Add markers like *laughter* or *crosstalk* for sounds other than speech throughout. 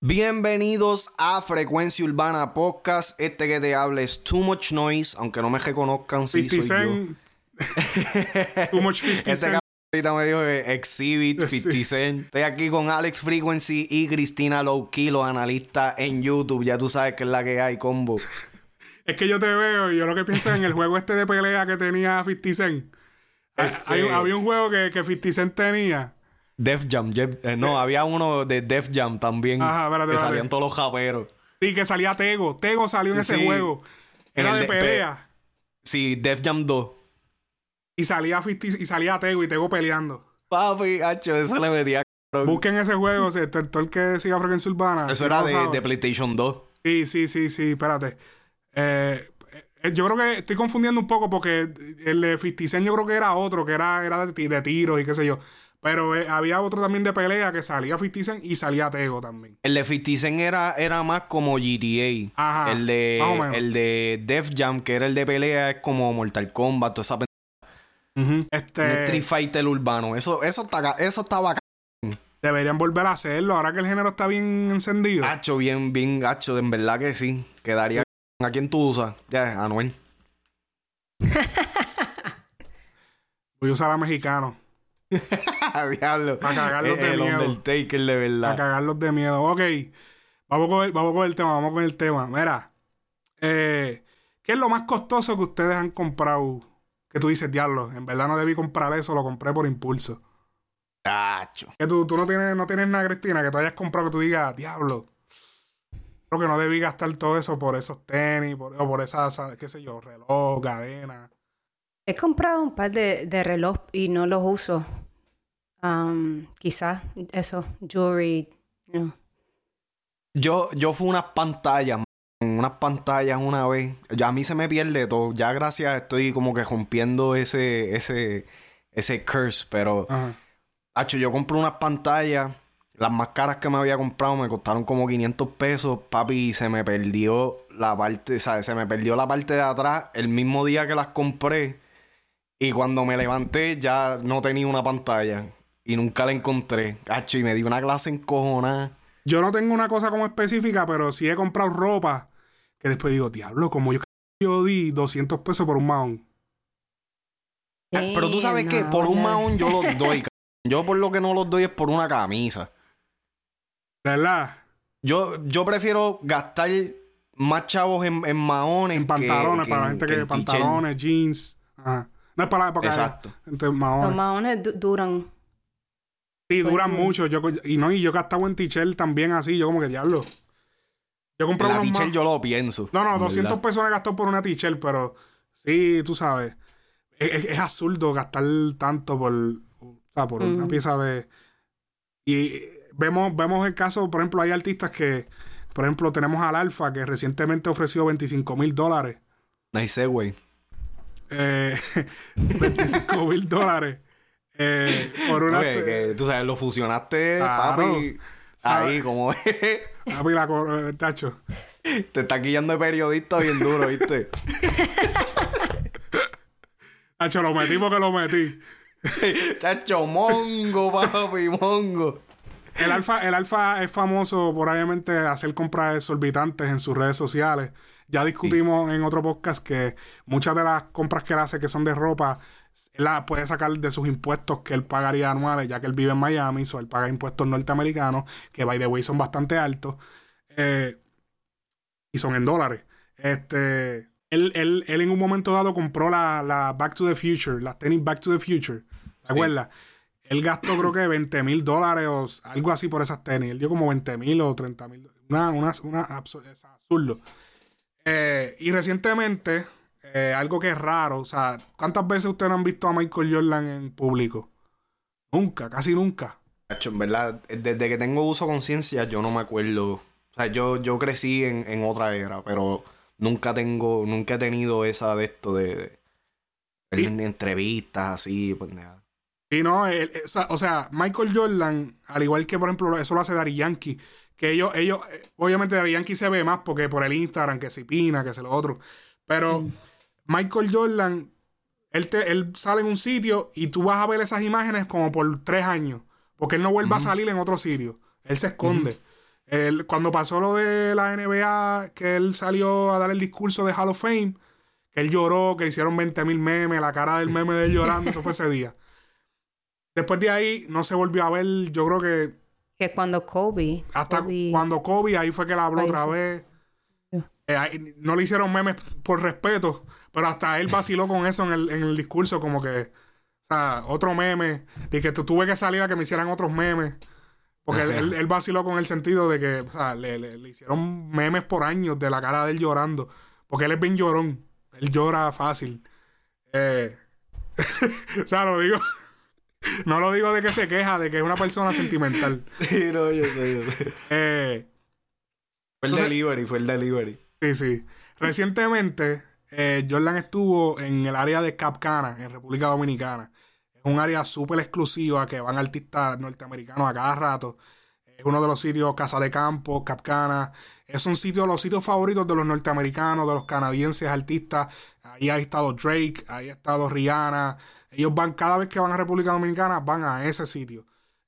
Bienvenidos a Frecuencia Urbana Podcast. Este que te habla es Too Much Noise, aunque no me reconozcan si 50 soy yo. Too much *laughs* 50 Este cabrón me dijo que Exhibit, Sí. 50 Cent. Estoy aquí con Alex Frequency y Cristina Lowkey, los analistas en YouTube. Ya tú sabes que es la que hay, combo. Es que yo te veo y yo lo que pienso en el juego este de pelea que tenía 50 Cent. Este- hay había un juego que, que 50 Cent tenía. Def Jam. Eh, no, había uno de Def Jam también. Ajá, espérate, que salían todos los japeros. Y que salía Tego. Tego salió en ese Sí. juego. Era de de- pelea. Sí, Def Jam 2. Y salía 50 y salía Tego y Tego peleando. Papi, hacho, eso le metía. Busquen ese juego, sea, todo todo el que siga Frecuencia Urbana. Eso si era de, de PlayStation 2. Sí, sí, sí, sí, espérate. Eh, eh, yo creo que estoy confundiendo un poco porque el de 50 Cent yo creo que era otro, que era, era de, de tiros y qué sé yo. Pero eh, había otro también de pelea que salía 50 Cent y salía Tego también. El de 50 Cent era, era más como GTA. Ajá, el de más o menos. el de Def Jam, que era el de pelea, es como Mortal Kombat, toda esa pen- un Este, Street Fighter urbano. Eso, eso está eso está bacán. deberían volver a hacerlo ahora que el género está bien encendido. Hacho, bien, bien hacho, en verdad que sí. Quedaría a quién tú usas. Ya, Anuel. Voy a usar a mexicano. *laughs* Diablo. Pa' cagarlos de el miedo. Undertaker de A verdad. cagarlos de miedo. Ok. Vamos con el, vamos con el tema, vamos con el tema. Mira. eh, ¿Qué es lo más costoso que ustedes han comprado? Que tú dices, diablo, en verdad no debí comprar eso, lo compré por impulso. Hacho. Que tú, tú no tienes, no tienes nada, Cristina, que tú hayas comprado que tú digas, diablo. Creo que no debí gastar todo eso por esos tenis, por, o por esas, qué sé yo, reloj, cadena. He comprado un par de, de reloj y no los uso. Um, quizás eso, jewelry. no. Yo, yo fui unas pantallas, unas pantallas una vez. Ya a mí se me pierde todo. Ya gracias estoy como que rompiendo ese, ese, ese curse. Pero, Ajá. hacho, yo compré unas pantallas. Las más caras que me había comprado me costaron como 500 pesos, papi, y se me perdió la parte, ¿sabes? Se me perdió la parte de atrás el mismo día que las compré. Y cuando me levanté ya no tenía una pantalla. Y nunca la encontré. Hacho, y me dio una clase encojonada. Yo no tengo una cosa como específica, pero sí he comprado ropa que después digo, diablo, como yo, yo di 200 pesos por un mahón. Ah, Pero tú sabes que por un mahón yo los doy. *laughs* Yo por lo que no los doy es por una camisa. ¿Verdad? Yo, yo prefiero gastar más chavos en, en mahones. En pantalones, que para la en- gente que pantalones, jeans. Ajá. No es para la época. Exacto. Entre Los mahones. maones du- duran. Sí, duran Bueno. mucho. Yo, y no, y yo gastaba en t-shirt también así. Yo como que diablo. Yo compré la unos t-shirt yo lo pienso. No, no, en 200 verdad. pesos me gastó por una t-shirt, pero sí, tú sabes. Es, es- es absurdo gastar tanto por, o sea, por una pieza de. Y vemos, vemos el caso, por ejemplo, hay artistas que, por ejemplo, tenemos al Alfa que recientemente ofreció 25 mil dólares. Nice güey. Eh, *laughs* 25 mil dólares. eh, por una. Oye, que tú sabes, lo fusionaste, Claro. papi. ¿Sabes? Ahí, como *laughs* Papi, la eh, tacho. te está guiando de periodista bien duro, ¿viste? *laughs* Tacho, lo metí porque lo metí. Chacho, mongo, papi, mongo. El alfa, el alfa es famoso por obviamente hacer compras exorbitantes en sus redes sociales. Ya discutimos en otro podcast que muchas de las compras que él hace que son de ropa, las puede sacar de sus impuestos que él pagaría anuales, ya que él vive en Miami, so él paga impuestos norteamericanos, que by the way son bastante altos, eh, y son en dólares. Este, él, él, él en un momento dado compró la, la Back to the Future, las tenis Back to the Future. ¿Te Sí. acuerdas? Él gastó creo que 20 mil dólares o algo así por esas tenis. Él dio como 20 mil o 30 mil. Una, una, una absu- es absurdo. Eh, y recientemente, eh, algo que es raro, o sea, ¿cuántas veces ustedes han visto a Michael Jordan en público? Nunca, casi nunca. En verdad, desde que tengo uso conciencia, yo no me acuerdo. O sea, yo, yo crecí en, en otra era, pero nunca tengo, nunca he tenido esa de esto de, de- entrevistas así, pues nada. Y no, él- él- o sea- Michael Jordan, al igual que por ejemplo eso lo hace Dari Yankee, que ellos, ellos, eh, obviamente Dari Yankee se ve más porque por el Instagram, que se pina, que se lo otro. Pero Michael Jordan él, te, él sale en un sitio y tú vas a ver esas imágenes como por tres años. Porque él no vuelve a salir en otro sitio. Él se esconde. Él, cuando pasó lo de la NBA, que él salió a dar el discurso de Hall of Fame, que él lloró, que hicieron 20 mil memes, la cara del meme de él llorando, eso fue ese día. Después de ahí no se volvió a ver, yo creo que... Que cuando Kobe... Hasta Kobe- cuando Kobe, ahí fue que la habló otra vez. Eh, no le hicieron memes por respeto, pero hasta él vaciló con eso en el, en el discurso, como que, o sea, otro meme, y que tu- tuve que salir a que me hicieran otros memes. Porque él, él- él vaciló con el sentido de que, o sea, le, le- le hicieron memes por años de la cara de él llorando. Porque él es bien llorón. Él llora fácil. Eh, *laughs* o sea, lo digo. No lo digo de que se queja, de que es una persona sentimental. *laughs* Sí, no, yo sé, yo sé. Eh, Fue el Entonces- delivery, fue el delivery. Sí, sí. Recientemente, eh, Jordan estuvo en el área de Capcana, en República Dominicana. Es un área súper exclusiva que van artistas norteamericanos a cada rato. Es uno de los sitios, Casa de Campo, Capcana. Es un sitio, los sitios favoritos de los norteamericanos, de los canadienses artistas. Ahí ha estado Drake, ahí ha estado Rihanna. Ellos van, cada vez que van a República Dominicana, van a ese sitio.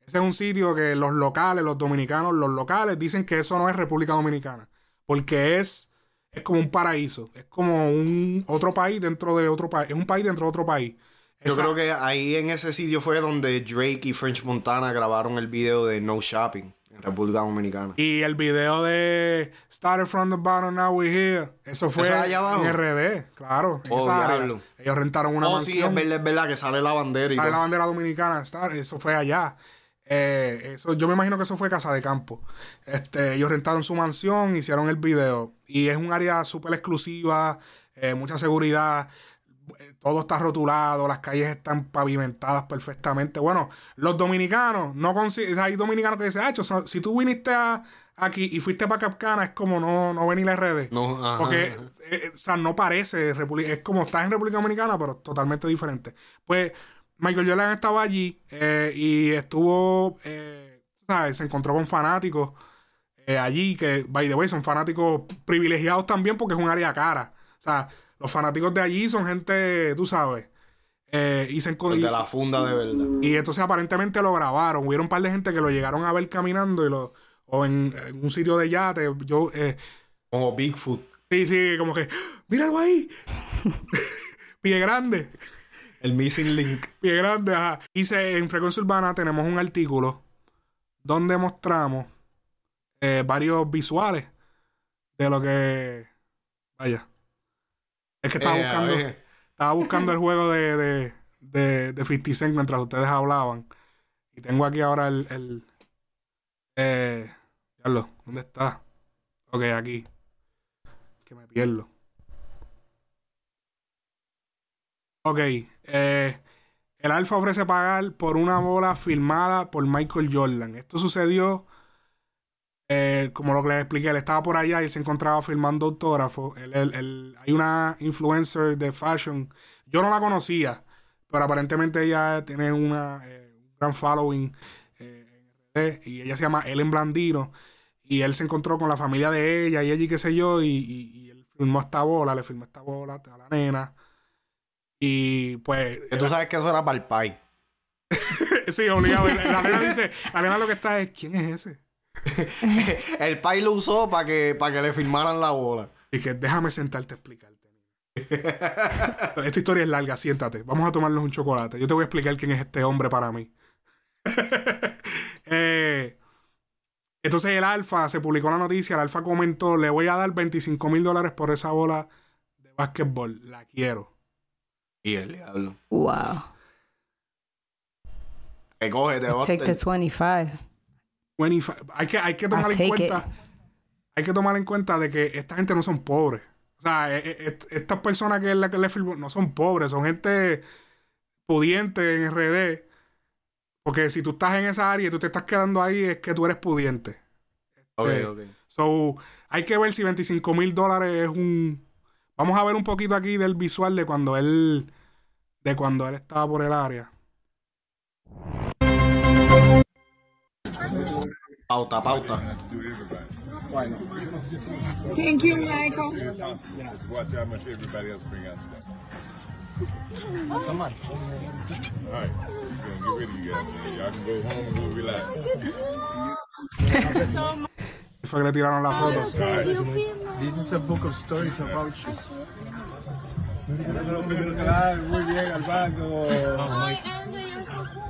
Ese es un sitio que los locales, los dominicanos, los locales dicen que eso no es República Dominicana. Porque es, es como un paraíso. Es como un otro país dentro de otro país. Es un país dentro de otro país. Yo Esa- creo que ahí en ese sitio fue donde Drake y French Montana grabaron el video de No Shopping República Dominicana. Y el video de Started from the bottom, now we're here. Eso fue ¿Eso es allá abajo? en RD, claro. En Oh, esa área. diablo. Ellos rentaron una oh, sí, mansión. es verdad, es verdad que sale la bandera y Sale la bandera dominicana, eso fue allá. Eh, eso, yo me imagino que eso fue Casa de Campo. Este, ellos rentaron su mansión, hicieron el video. Y es un área súper exclusiva, eh, mucha seguridad. Eh, Todo está rotulado, las calles están pavimentadas perfectamente. Bueno, los dominicanos, no consi- o sea, hay dominicanos que dicen, ah, cho, si tú viniste a- aquí y fuiste para Capcana, es como no, no venir a RD. No, ajá, Porque, ajá. eh, o sea, no parece. Es como estás en República Dominicana, pero totalmente diferente. Pues Michael Jordan estaba allí eh, y estuvo, eh, ¿sabes? Se encontró con fanáticos eh, allí que, by the way, son fanáticos privilegiados también porque es un área cara. O sea, los fanáticos de allí son gente, tú sabes. eh, y se de la funda de verdad. Y entonces aparentemente lo grabaron. Hubieron un par de gente que lo llegaron a ver caminando y lo, o en, en un sitio de yate. Yo, eh, Como Bigfoot. Sí, sí, como que, míralo ahí. *laughs* Pie grande, El Missing Link. pie grande, ajá. Hice en Frecuencia Urbana tenemos un artículo donde mostramos eh, varios visuales de lo que. Vaya. Es que estaba Eh, buscando. Estaba buscando el juego de, de, de, de 50 Cent mientras ustedes hablaban. Y tengo aquí ahora el. el eh, diablo, ¿dónde está? Ok, aquí. Que me pierdo. Ok. eh, el Alfa ofrece pagar por una bola firmada por Michael Jordan. Esto sucedió. Eh, como lo que les expliqué, él estaba por allá y se encontraba firmando autógrafos. Él- él- él- hay una influencer de fashion. Yo no la conocía, pero aparentemente ella tiene una, eh, un gran following eh, y ella se llama Ellen Blandino. Y él se encontró con la familia de ella y y qué sé yo, y, y- y él firmó esta bola, le firmó esta bola a la nena. Y pues. Tú sabes que eso era para el pai. *laughs* sí, obligado. La nena dice, la nena lo que está es, ¿quién es ese? El pai lo usó para que, para que le firmaran la bola. Y que déjame sentarte a explicarte. Esta historia es larga, siéntate. Vamos a tomarnos un chocolate. Yo te voy a explicar quién es este hombre para mí. *laughs* Eh, entonces el Alfa se publicó la noticia. El Alfa comentó: Le voy a dar 25 mil dólares por esa bola de básquetbol. La quiero. Y el diablo. Wow. Que cógete, Take the Buster. 25. 25. Hay que, hay que tomar en cuenta. Hay que tomar en cuenta de que esta gente no son pobres. O sea, eh, eh, est- estas personas que, la que le firmó no son pobres, son gente pudiente en RD. Porque si tú estás en esa área y tú te estás quedando ahí, es que tú eres pudiente. Ok, Eh, ok. So, hay que ver si 25 mil dólares es un. Vamos a ver un poquito aquí del visual de cuando él. De cuando él estaba por el área. Pauta, pauta. Thank you, Michael. Watch how much everybody else bring out stuff. Come on. Alright, we're gonna get ready, guys. Y'all can go home and go relax. Fue que le tiraron la foto. This is a book of stories about you. Muy bien, Alvaro. Hi, Andrew, you're so cool.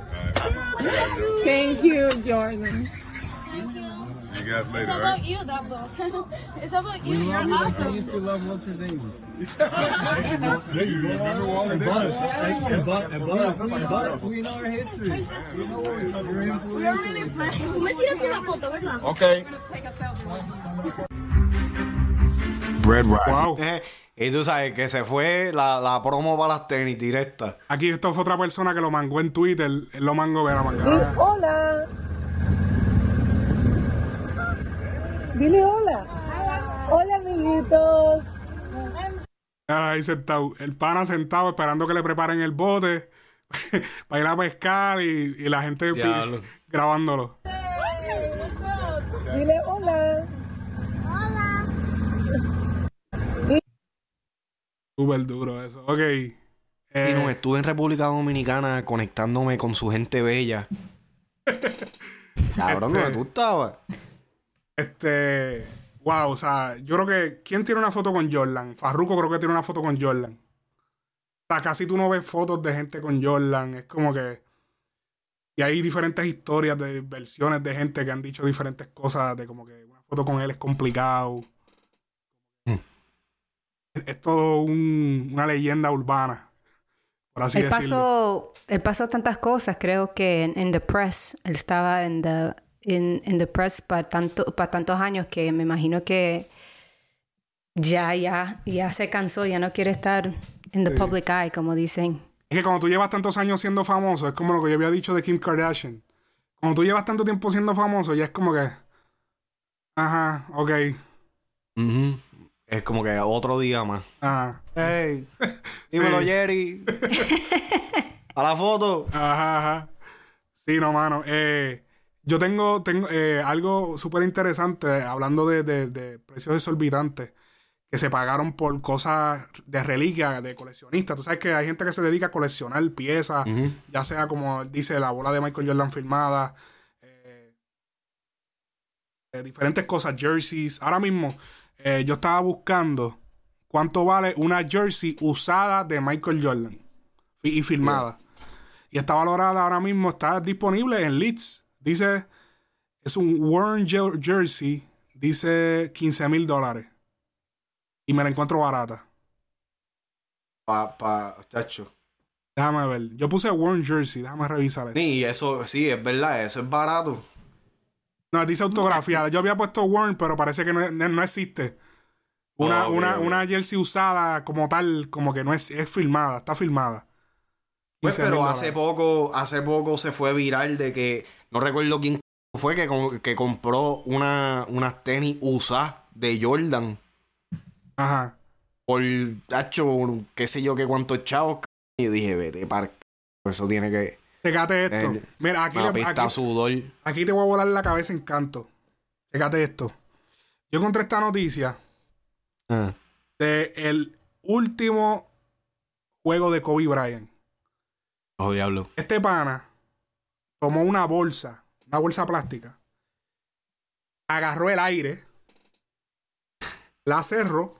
Thank you, Jordan. Guys It's later, about alright? you, that book. *laughs* it's about you. We You're like I awesome. used to love Walter Davis. There *laughs* you go. Remember Walter Davis? We know our history. We know what foto, ¿verdad? Okay. Red Rising. Wow. Y tú sabes que se fue la, la promo para las tenis directa. Aquí esto fue otra persona que lo mangó en Twitter. Lo mangó, ve la mangada. Hola. Dile hola. Hola, amiguitos. Ahí sentado. El pana sentado esperando que le preparen el bote *laughs* para ir a pescar y, y la gente Diablo. grabándolo. Dile hola. Súper duro eso. Ok. Y Eh, no, estuve en República Dominicana conectándome con su gente bella. *laughs* Cabrón, Este- ¿dónde tú estabas? Este. Wow, o sea, yo creo que. ¿Quién tiene una foto con Jordan? Farruko creo que tiene una foto con Jordan. O sea, casi tú no ves fotos de gente con Jordan. Es como que. Y hay diferentes historias de versiones de gente que han dicho diferentes cosas. De como que una foto con él es complicado. Hmm. Es, es todo un- una leyenda urbana. Por así Él decirlo. pasó, él pasó tantas cosas, creo que en, en the press, él estaba en the, in, in the press para tanto, para tantos años que me imagino que ya, ya, ya se cansó, ya no quiere estar en the Sí. public eye, como dicen. Es que cuando tú llevas tantos años siendo famoso, es como lo que yo había dicho de Kim Kardashian. Cuando tú llevas tanto tiempo siendo famoso, ya es como que. Ajá, ok. Ujú. Es como que otro día más. Ajá. Hey, *laughs* dímelo, Sí. Jerry. *laughs* A la foto. Ajá, ajá. Sí, no, mano. Eh, yo tengo, tengo eh, algo súper interesante hablando de, de- de precios exorbitantes que se pagaron por cosas de reliquia, de coleccionistas. Tú sabes que hay gente que se dedica a coleccionar piezas, ya sea como dice, la bola de Michael Jordan firmada, eh, eh, diferentes cosas, jerseys. Ahora mismo, eh, yo estaba buscando cuánto vale una jersey usada de Michael Jordan y, firmada. Y está valorada ahora mismo, está disponible en Leeds. Dice, es un worn jer- jersey, dice 15 mil dólares. Y me la encuentro barata. Pa, pa, chacho. Déjame ver. Yo puse worn jersey, déjame revisar eso. Sí, eso, sí, es verdad, eso es barato. No, dice autografiada. Yo había puesto worn, pero parece que no, existe. Una, Oh, una, una jersey usada como tal, como que no es, es filmada, está filmada. Pues, 15 pero hace poco, hace poco se fue viral de que, no recuerdo quién fue que, que compró una, unas tenis usadas de Jordan Ajá. por, tacho, qué sé yo, qué cuántos chavos. Y dije, vete, par... Eso tiene que... Checate esto. Mira, aquí, le- aquí, a sudor. aquí te voy a volar la cabeza en canto. Checate esto. Yo encontré esta noticia Ah. de el último juego de Kobe Bryant. Oh, diablo. Este pana tomó una bolsa, una bolsa plástica, agarró el aire, la cerró,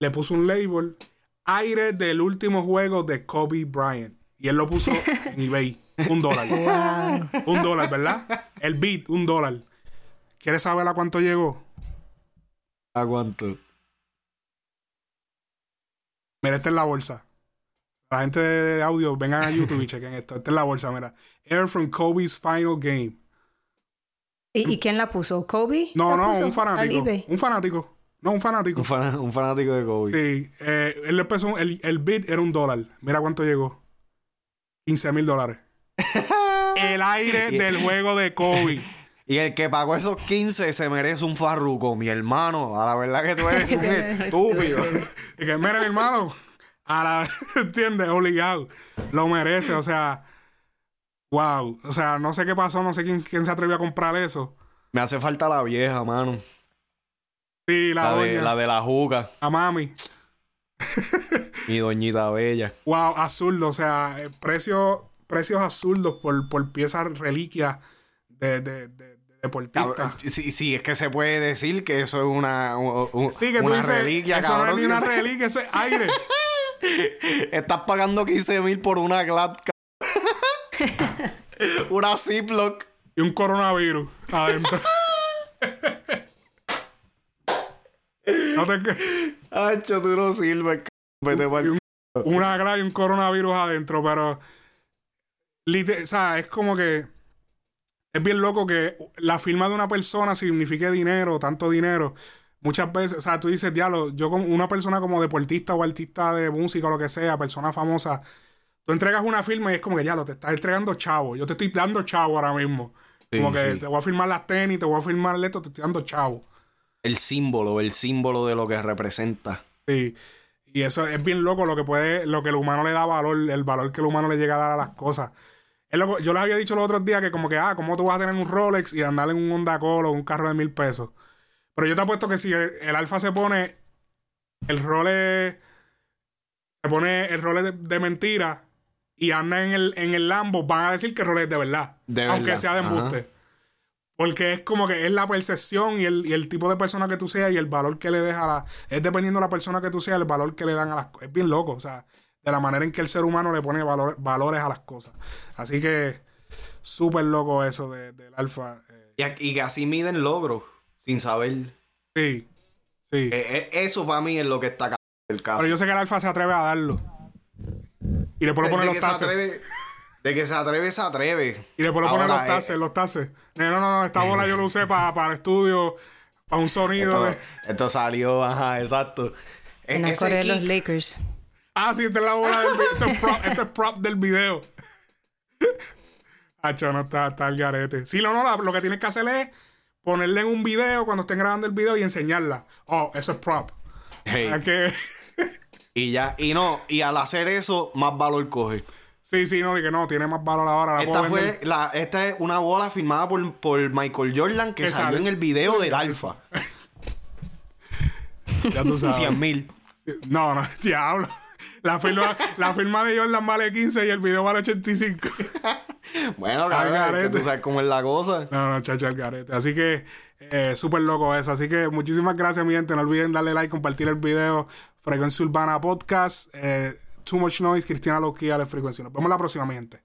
le puso un label, aire del último juego de Kobe Bryant. Y él lo puso *laughs* en eBay, un dólar. Un dólar, ¿verdad? El beat, un dólar. ¿Quieres saber a cuánto llegó? ¿A cuánto? Mira, esta es la bolsa. La gente de audio, vengan a *laughs* YouTube y chequen esto. Esta es la bolsa, mira. Air from Kobe's final game. ¿Y, y quién la puso? ¿Kobe? No, ¿La no, puso un fanático. Un fanático. No, un fanático. Un, fan- un fanático de Kobe. Sí. eh, él le empezó, el, el bid era un dólar. Mira cuánto llegó. 15 mil dólares. *laughs* El aire del juego de Kobe. *laughs* Y el que pagó esos 15 se merece un farruco, mi hermano. A la verdad que tú eres un estúpido. Y que, mira, mi hermano. A la, *laughs* ¿entiendes? Obligado. Lo merece, o sea. Wow. O sea, no sé qué pasó, no sé quién, quién se atrevió a comprar eso. Me hace falta la vieja, mano. Sí, la, La de doña, la, de la juca. a mami. *laughs* Mi doñita bella. Wow, absurdo. O sea, eh, precios, precios absurdos por, por piezas reliquias de, de, de, de deportistas. Cabrón, Sí, sí, es que se puede decir que eso es una, Sí, que tú una dices, reliquia, eso cabrón. no es ni una reliquia, eso es aire. *laughs* Estás pagando 15 mil por una Glad, *laughs* una Ziploc. y un coronavirus adentro. no te... Hacho, tú no sirves. Vete una gra y un coronavirus adentro, pero o sea, es como que es bien loco que la firma de una persona signifique dinero, tanto dinero. Muchas veces, o sea, tú dices, diablo, yo como una persona como deportista o artista de música o lo que sea, persona famosa, tú entregas una firma y es como que ya lo te estás entregando chavo. Yo te estoy dando chavo ahora mismo. Sí, como que sí. te voy a firmar las tenis, te voy a firmar esto, te estoy dando chavo. El símbolo, el símbolo de lo que representa. Sí. Y eso es bien loco lo que puede, lo que el humano le da valor, el valor que el humano le llega a dar a las cosas. Es loco, yo les había dicho los otros días que como que, ah, ¿cómo tú vas a tener un Rolex y andar en un Honda Accord o un carro de mil pesos? Pero yo te apuesto que si el, el Alfa se pone el Rolex, se pone el Rolex de, de mentira y anda en el, en el Lambo, van a decir que el Rolex es de verdad. De aunque verdad, sea de ajá. embuste. Porque es como que es la percepción y el, y el tipo de persona que tú seas y el valor que le deja a la. Es dependiendo de la persona que tú seas, el valor que le dan a las cosas. Es bien loco, o sea, de la manera en que el ser humano le pone valor- valores a las cosas. Así que, súper loco eso de- del alfa. Eh, Y, y así miden logros, sin saber. sí, sí. Eh, eh, eso para mí es lo que está acá del caso. Pero yo sé que el alfa se atreve a darlo. Y después de, lo pone de los tases. atreve, de que se atreve, se atreve. Y después lo pone Ahora, los eh, tases, los tases. No, no, no, esta bola yo lo usé para, para el estudio, para un sonido. Esto, de- esto salió, ajá, exacto. En la de los Lakers. Ah, sí, esta es la bola del video. Esto es prop, es prop del video. *laughs* Hacho, no está, está el garete. Sí, no, no, la- lo que tienes que hacer es ponerle en un video cuando estén grabando el video y enseñarla. Oh, eso es prop. Hey, Es que, *laughs* y ya, y no, y al hacer eso, más valor coge. sí, sí, no, y que no, tiene más valor ahora. La Esta fue la, esta es una bola firmada por, por Michael Jordan que Que salió sale. en el video del *laughs* Alfa. *laughs* Ya tú sabes. 100 mil. No, no, diablo. La firma, la firma de Jordan vale 15 y el video vale 85. Bueno, Al cabrón, tú sabes cómo es la cosa. No, no, chacha, el garete. Así que, eh, súper loco eso. Así que muchísimas gracias, mi gente. No olviden darle like, compartir el video. Frecuencia Urbana Podcast. Eh, Too Much Noise, Cristiana Loquía de Frecuencia. Nos vemos la próxima, mi gente.